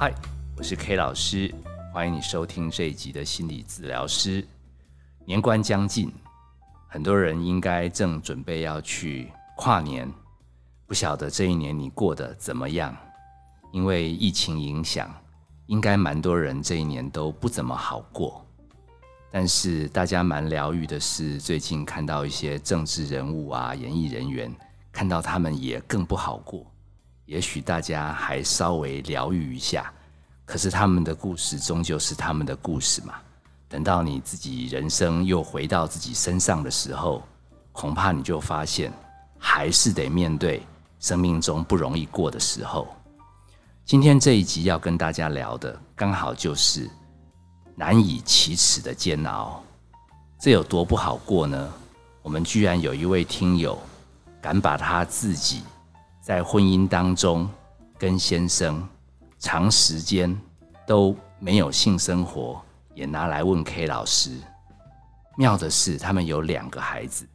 嗨，我是 K 老师，欢迎你收听这一集的心理治疗师。年关将近，很多人应该正准备要去跨年，不晓得这一年你过得怎么样？因为疫情影响，应该蛮多人这一年都不怎么好过。但是大家蛮疗愈的是，最近看到一些政治人物啊、演艺人员，看到他们也更不好过。也许大家还稍微疗愈一下，可是他们的故事终究是他们的故事嘛。等到你自己人生又回到自己身上的时候，恐怕你就发现，还是得面对生命中不容易过的时候。今天这一集要跟大家聊的，刚好就是难以启齿的煎熬。这有多不好过呢？我们居然有一位听友，敢把他自己。在婚姻当中，跟先生长时间都没有性生活，也拿来问 K 老师。妙的是，他们有两个孩子，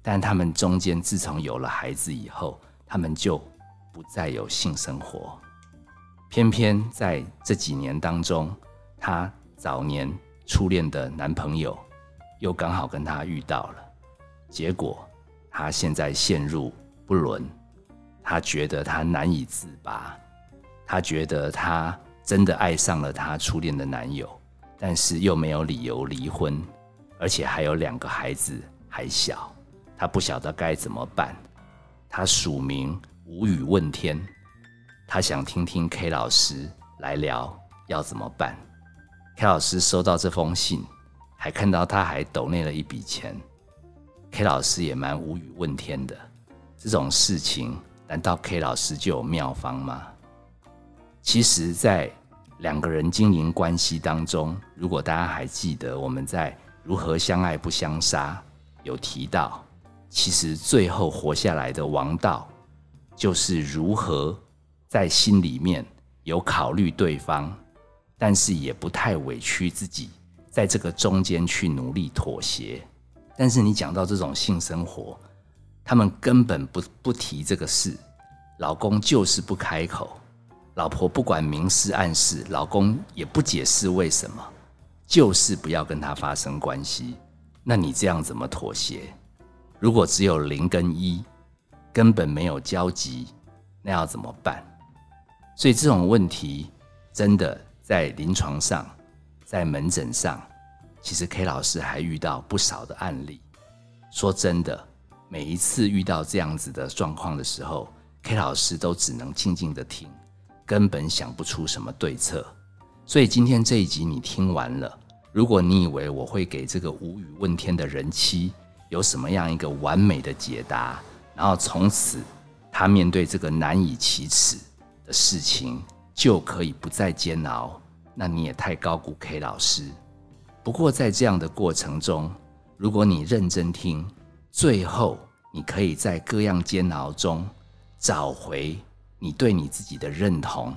但他们中间自从有了孩子以后，他们就不再有性生活。偏偏在这几年当中，她早年初恋的男朋友又刚好跟她遇到了，结果她现在陷入不伦。她觉得她难以自拔，她觉得她真的爱上了她初恋的男友，但是又没有理由离婚，而且还有两个孩子还小，她不晓得该怎么办。她署名无语问天，她想听听 K 老师来聊要怎么办。K 老师收到这封信，还看到他还抖内了一笔钱，K 老师也蛮无语问天的，这种事情。难道 K 老师就有妙方吗？其实，在两个人经营关系当中，如果大家还记得我们在如何相爱不相杀有提到，其实最后活下来的王道，就是如何在心里面有考虑对方，但是也不太委屈自己，在这个中间去努力妥协。但是你讲到这种性生活，他们根本不不提这个事，老公就是不开口，老婆不管明示暗示，老公也不解释为什么，就是不要跟他发生关系。那你这样怎么妥协？如果只有零跟一，根本没有交集，那要怎么办？所以这种问题真的在临床上，在门诊上，其实 K 老师还遇到不少的案例。说真的。每一次遇到这样子的状况的时候，K 老师都只能静静的听，根本想不出什么对策。所以今天这一集你听完了，如果你以为我会给这个无语问天的人妻有什么样一个完美的解答，然后从此他面对这个难以启齿的事情就可以不再煎熬，那你也太高估 K 老师。不过在这样的过程中，如果你认真听。最后，你可以在各样煎熬中找回你对你自己的认同。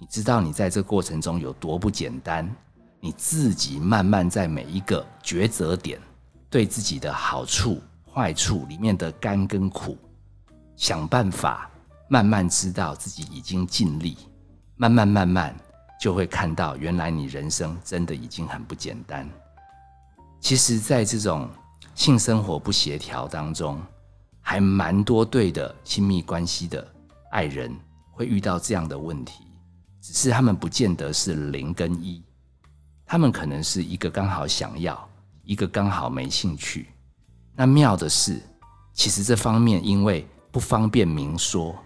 你知道你在这过程中有多不简单，你自己慢慢在每一个抉择点，对自己的好处、坏处里面的甘跟苦，想办法慢慢知道自己已经尽力，慢慢慢慢就会看到，原来你人生真的已经很不简单。其实，在这种。性生活不协调当中，还蛮多对的亲密关系的爱人会遇到这样的问题，只是他们不见得是零跟一，他们可能是一个刚好想要，一个刚好没兴趣。那妙的是，其实这方面因为不方便明说，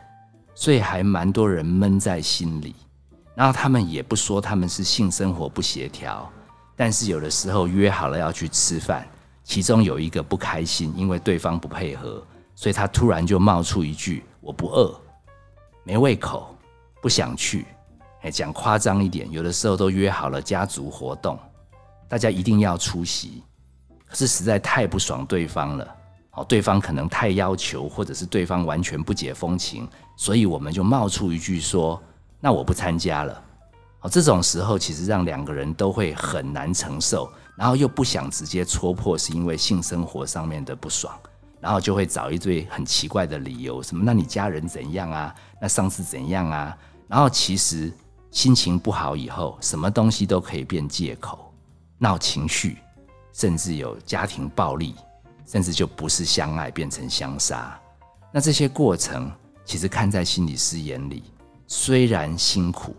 所以还蛮多人闷在心里。然后他们也不说他们是性生活不协调，但是有的时候约好了要去吃饭。其中有一个不开心，因为对方不配合，所以他突然就冒出一句：“我不饿，没胃口，不想去。”哎，讲夸张一点，有的时候都约好了家族活动，大家一定要出席，可是实在太不爽对方了。哦，对方可能太要求，或者是对方完全不解风情，所以我们就冒出一句说：“那我不参加了。”这种时候其实让两个人都会很难承受。然后又不想直接戳破，是因为性生活上面的不爽，然后就会找一堆很奇怪的理由，什么那你家人怎样啊？那上次怎样啊？然后其实心情不好以后，什么东西都可以变借口，闹情绪，甚至有家庭暴力，甚至就不是相爱变成相杀。那这些过程，其实看在心理师眼里，虽然辛苦，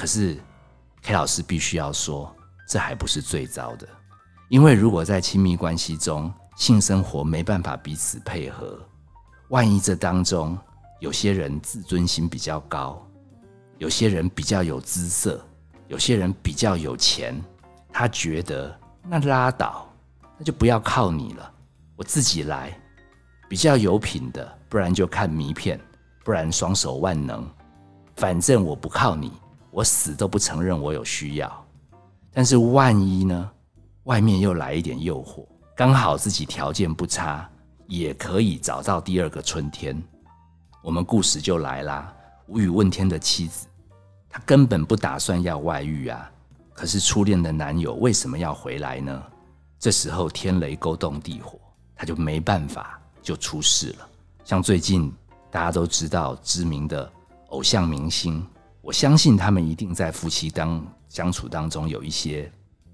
可是 K 老师必须要说，这还不是最糟的。因为如果在亲密关系中，性生活没办法彼此配合，万一这当中有些人自尊心比较高，有些人比较有姿色，有些人比较有钱，他觉得那拉倒，那就不要靠你了，我自己来，比较有品的，不然就看迷片，不然双手万能，反正我不靠你，我死都不承认我有需要。但是万一呢？外面又来一点诱惑。刚好自己条件不差，也可以找到第二个春天。我们故事就来啦。无语问天的妻子，她根本不打算要外遇啊。可是初恋的男友为什么要回来呢？这时候天雷勾动地火，他就没办法，就出事了。像最近大家都知道知名的偶像明星，我相信他们一定在夫妻当相处当中有一些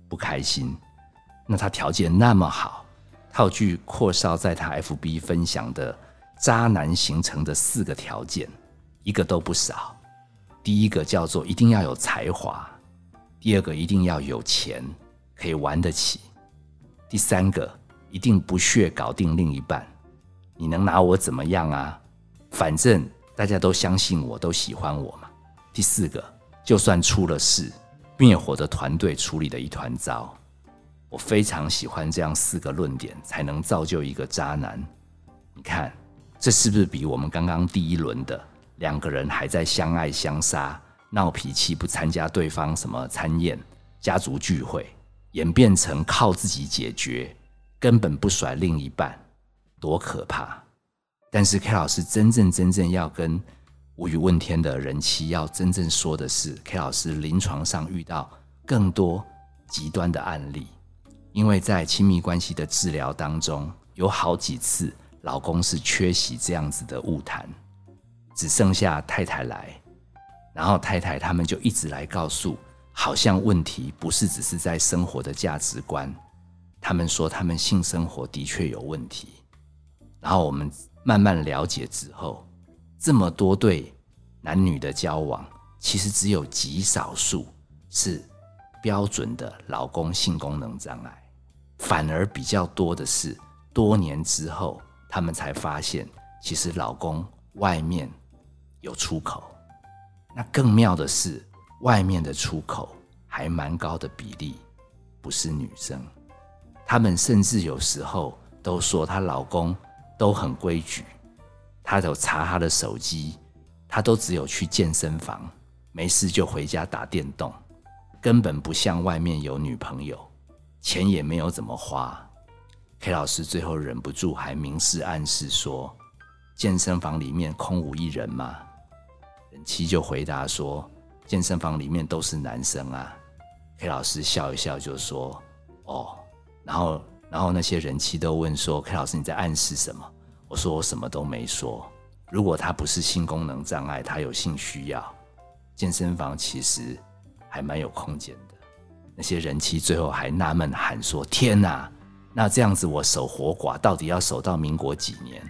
不开心。那他条件那么好，套句阔少在他 FB 分享的渣男形成的四个条件，一个都不少。第一个叫做一定要有才华，第二个一定要有钱，可以玩得起。第三个一定不屑搞定另一半，你能拿我怎么样啊？反正大家都相信我，都喜欢我嘛。第四个，就算出了事，灭火的团队处理的一团糟。我非常喜欢这样四个论点，才能造就一个渣男。你看，这是不是比我们刚刚第一轮的两个人还在相爱相杀、闹脾气、不参加对方什么餐宴、家族聚会，演变成靠自己解决，根本不甩另一半，多可怕！但是 K 老师真正真正要跟无语问天的人妻要真正说的是，K 老师临床上遇到更多极端的案例。因为在亲密关系的治疗当中，有好几次老公是缺席这样子的误谈，只剩下太太来，然后太太他们就一直来告诉，好像问题不是只是在生活的价值观，他们说他们性生活的确有问题，然后我们慢慢了解之后，这么多对男女的交往，其实只有极少数是标准的老公性功能障碍。反而比较多的是，多年之后，他们才发现，其实老公外面有出口。那更妙的是，外面的出口还蛮高的比例，不是女生。他们甚至有时候都说，她老公都很规矩，他有查他的手机，他都只有去健身房，没事就回家打电动，根本不像外面有女朋友。钱也没有怎么花，K 老师最后忍不住还明示暗示说：“健身房里面空无一人吗？”人妻就回答说：“健身房里面都是男生啊。”K 老师笑一笑就说：“哦。”然后，然后那些人妻都问说：“K 老师你在暗示什么？”我说：“我什么都没说。如果他不是性功能障碍，他有性需要，健身房其实还蛮有空间的。”那些人妻最后还纳闷喊说：“天哪，那这样子我守活寡到底要守到民国几年？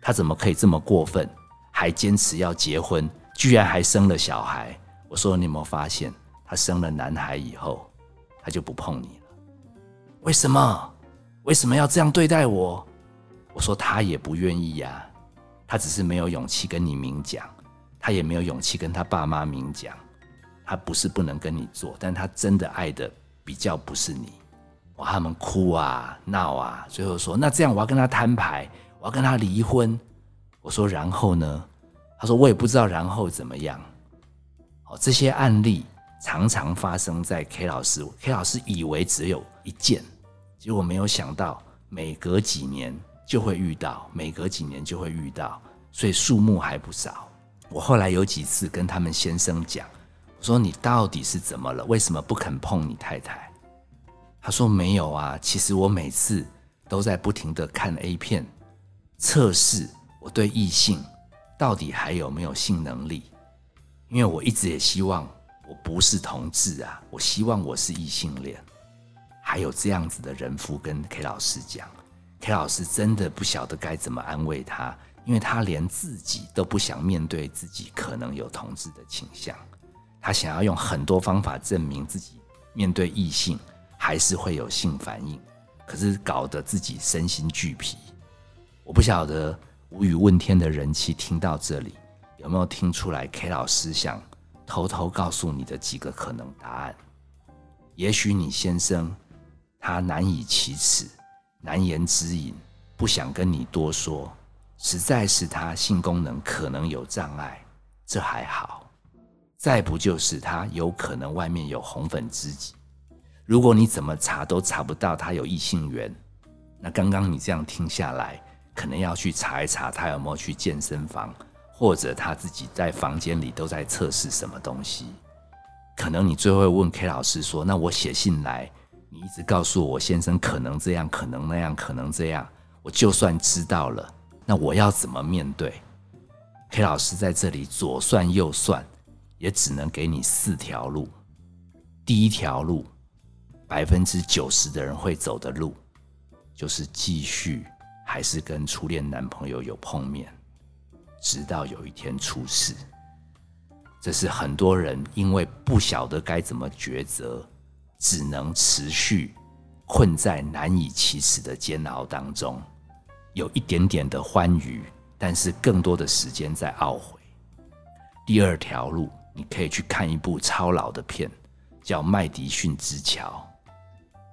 他怎么可以这么过分，还坚持要结婚，居然还生了小孩？”我说：“你有没有发现，他生了男孩以后，他就不碰你了？为什么？为什么要这样对待我？”我说：“他也不愿意呀，他只是没有勇气跟你明讲，他也没有勇气跟他爸妈明讲。”他不是不能跟你做，但他真的爱的比较不是你。哇，他们哭啊闹啊，最后说那这样我要跟他摊牌，我要跟他离婚。我说然后呢？他说我也不知道然后怎么样。哦，这些案例常常发生在 K 老师，K 老师以为只有一件，结果没有想到每隔几年就会遇到，每隔几年就会遇到，所以数目还不少。我后来有几次跟他们先生讲。我说你到底是怎么了？为什么不肯碰你太太？他说没有啊，其实我每次都在不停的看 A 片，测试我对异性到底还有没有性能力。因为我一直也希望我不是同志啊，我希望我是异性恋。还有这样子的人夫跟 K 老师讲，K 老师真的不晓得该怎么安慰他，因为他连自己都不想面对自己可能有同志的倾向，他想要用很多方法证明自己面对异性还是会有性反应，可是搞得自己身心俱疲。我不晓得无语问天的人气听到这里有没有听出来？K 老师想偷偷告诉你的几个可能答案，也许你先生。他难以启齿，难言之隐，不想跟你多说，实在是他性功能可能有障碍，这还好。再不就是他有可能外面有红粉知己，如果你怎么查都查不到他有异性缘，那刚刚你这样听下来，可能要去查一查他有没有去健身房，或者他自己在房间里都在测试什么东西。可能你最后问 K 老师说：“那我写信来。”你一直告诉我先生可能这样，可能那样，可能这样。我就算知道了，那我要怎么面对？K 老师在这里左算右算，也只能给你四条路。第一条路，百分之九十的人会走的路，就是继续还是跟初恋男朋友有碰面，直到有一天出事。这是很多人因为不晓得该怎么抉择。只能持续困在难以启齿的煎熬当中，有一点点的欢愉，但是更多的时间在懊悔。第二条路，你可以去看一部超老的片，叫《麦迪逊之桥》。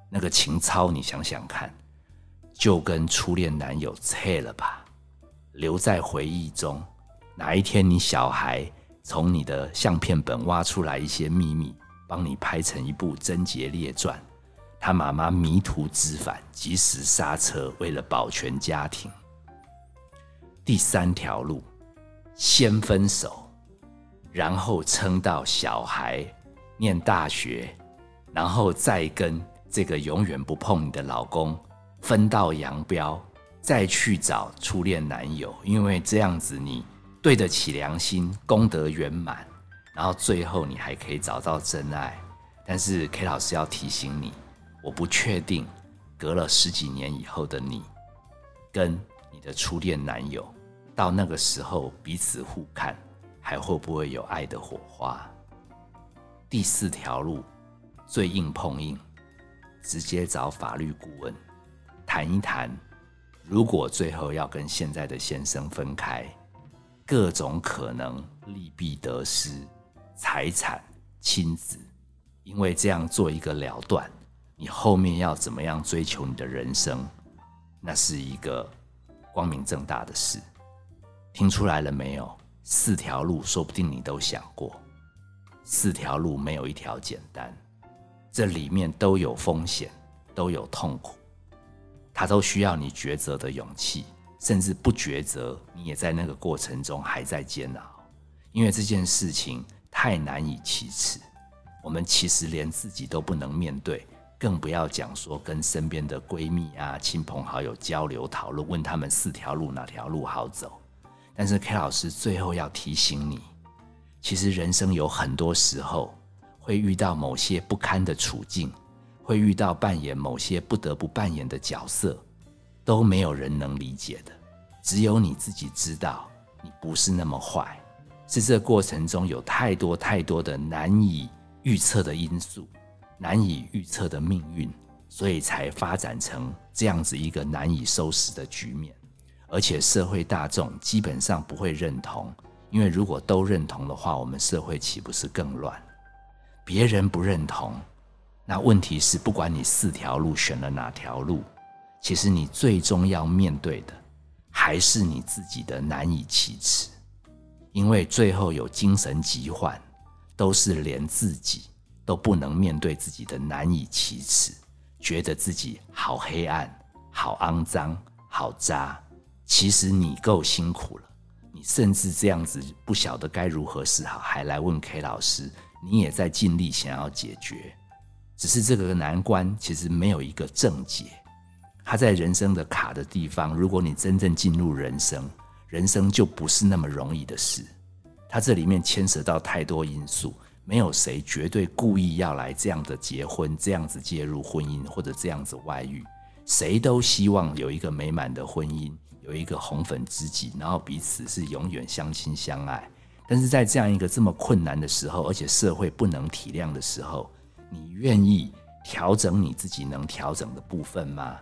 那个情操，你想想看，就跟初恋男友拆了吧，留在回忆中。哪一天你小孩从你的相片本挖出来一些秘密？帮你拍成一部《贞洁列传》，他妈妈迷途知返，及时刹车，为了保全家庭。第三条路，先分手，然后撑到小孩念大学，然后再跟这个永远不碰你的老公分道扬镳，再去找初恋男友，因为这样子你对得起良心，功德圆满。然后最后你还可以找到真爱，但是 K 老师要提醒你，我不确定隔了十几年以后的你，跟你的初恋男友，到那个时候彼此互看，还会不会有爱的火花？第四条路最硬碰硬，直接找法律顾问谈一谈，如果最后要跟现在的先生分开，各种可能利弊得失。财产、亲子，因为这样做一个了断，你后面要怎么样追求你的人生，那是一个光明正大的事。听出来了没有？四条路，说不定你都想过。四条路没有一条简单，这里面都有风险，都有痛苦，它都需要你抉择的勇气，甚至不抉择，你也在那个过程中还在煎熬，因为这件事情。太难以启齿，我们其实连自己都不能面对，更不要讲说跟身边的闺蜜啊、亲朋好友交流讨论，问他们四条路哪条路好走。但是 K 老师最后要提醒你，其实人生有很多时候会遇到某些不堪的处境，会遇到扮演某些不得不扮演的角色，都没有人能理解的，只有你自己知道，你不是那么坏。是这过程中有太多太多的难以预测的因素，难以预测的命运，所以才发展成这样子一个难以收拾的局面。而且社会大众基本上不会认同，因为如果都认同的话，我们社会岂不是更乱？别人不认同，那问题是不管你四条路选了哪条路，其实你最终要面对的还是你自己的难以启齿。因为最后有精神疾患，都是连自己都不能面对自己的难以启齿，觉得自己好黑暗、好肮脏、好渣。其实你够辛苦了，你甚至这样子不晓得该如何是好，还来问 K 老师，你也在尽力想要解决。只是这个难关其实没有一个正解，它在人生的卡的地方。如果你真正进入人生，人生就不是那么容易的事，它这里面牵涉到太多因素，没有谁绝对故意要来这样的结婚，这样子介入婚姻或者这样子外遇。谁都希望有一个美满的婚姻，有一个红粉知己，然后彼此是永远相亲相爱。但是在这样一个这么困难的时候，而且社会不能体谅的时候，你愿意调整你自己能调整的部分吗？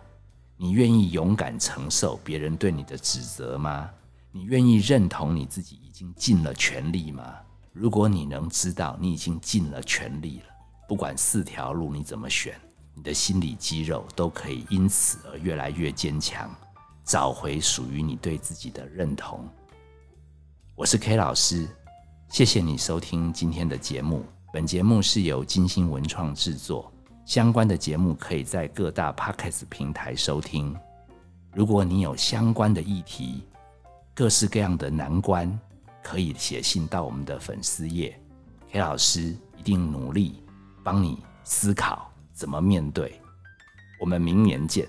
你愿意勇敢承受别人对你的指责吗？你愿意认同你自己已经尽了全力吗？如果你能知道你已经尽了全力了，不管四条路你怎么选。你的心理肌肉都可以因此而越来越坚强，找回属于你对自己的认同。我是 K 老师，谢谢你收听今天的节目。本节目是由金星文创制作，相关的节目可以在各大 Podcast 平台收听。如果你有相关的议题、各式各样的难关，可以写信到我们的粉丝页，K 老师一定努力帮你思考。怎么面对？我们明年见。